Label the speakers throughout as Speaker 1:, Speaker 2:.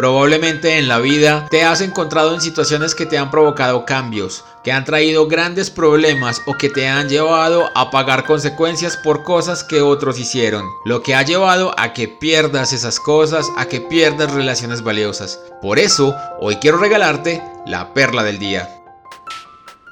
Speaker 1: Probablemente en la vida te has encontrado en situaciones que te han provocado cambios, que han traído grandes problemas o que te han llevado a pagar consecuencias por cosas que otros hicieron, lo que ha llevado a que pierdas esas cosas, a que pierdas relaciones valiosas. Por eso, hoy quiero regalarte la perla del día.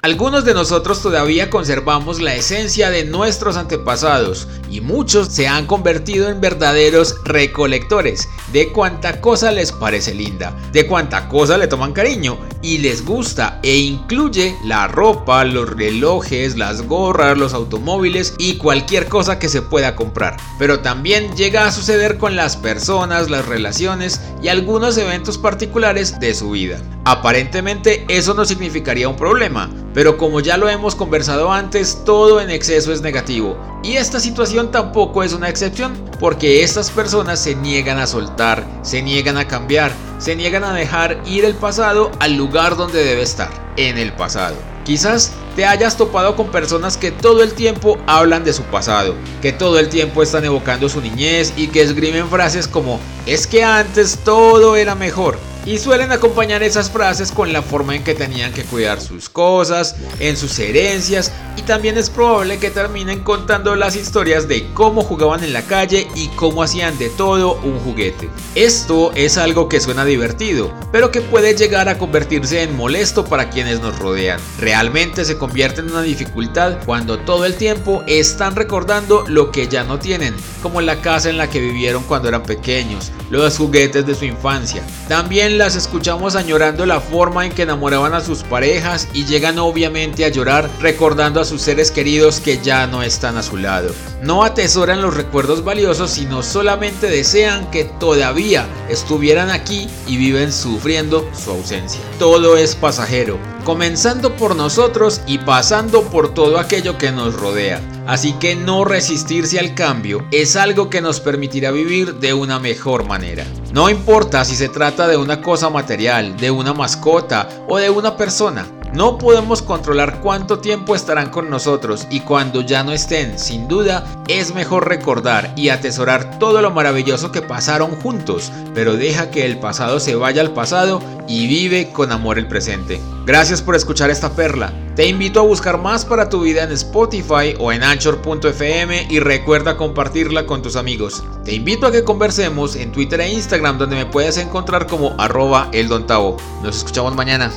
Speaker 1: Algunos de nosotros todavía conservamos la esencia de nuestros antepasados y muchos se han convertido en verdaderos recolectores de cuanta cosa les parece linda, de cuanta cosa le toman cariño y les gusta e incluye la ropa, los relojes, las gorras, los automóviles y cualquier cosa que se pueda comprar. Pero también llega a suceder con las personas, las relaciones y algunos eventos particulares de su vida. Aparentemente eso no significaría un problema, pero como ya lo hemos conversado antes, todo en exceso es negativo. Y esta situación tampoco es una excepción, porque estas personas se niegan a soltar, se niegan a cambiar, se niegan a dejar ir el pasado al lugar donde debe estar, en el pasado. Quizás te hayas topado con personas que todo el tiempo hablan de su pasado, que todo el tiempo están evocando su niñez y que esgrimen frases como es que antes todo era mejor y suelen acompañar esas frases con la forma en que tenían que cuidar sus cosas, en sus herencias y también es probable que terminen contando las historias de cómo jugaban en la calle y cómo hacían de todo un juguete. Esto es algo que suena divertido, pero que puede llegar a convertirse en molesto para quienes nos rodean. Realmente se convierte en una dificultad cuando todo el tiempo están recordando lo que ya no tienen, como la casa en la que vivieron cuando eran pequeños, los juguetes de su infancia. También las escuchamos añorando la forma en que enamoraban a sus parejas y llegan obviamente a llorar recordando a sus seres queridos que ya no están a su lado. No atesoran los recuerdos valiosos, sino solamente desean que todavía estuvieran aquí y viven sufriendo su ausencia. Todo es pasajero, comenzando por nosotros y pasando por todo aquello que nos rodea. Así que no resistirse al cambio es algo que nos permitirá vivir de una mejor manera. No importa si se trata de una cosa material, de una mascota o de una persona. No podemos controlar cuánto tiempo estarán con nosotros y cuando ya no estén, sin duda, es mejor recordar y atesorar todo lo maravilloso que pasaron juntos, pero deja que el pasado se vaya al pasado y vive con amor el presente. Gracias por escuchar esta perla. Te invito a buscar más para tu vida en Spotify o en anchor.fm y recuerda compartirla con tus amigos. Te invito a que conversemos en Twitter e Instagram donde me puedes encontrar como arroba eldontavo. Nos escuchamos mañana.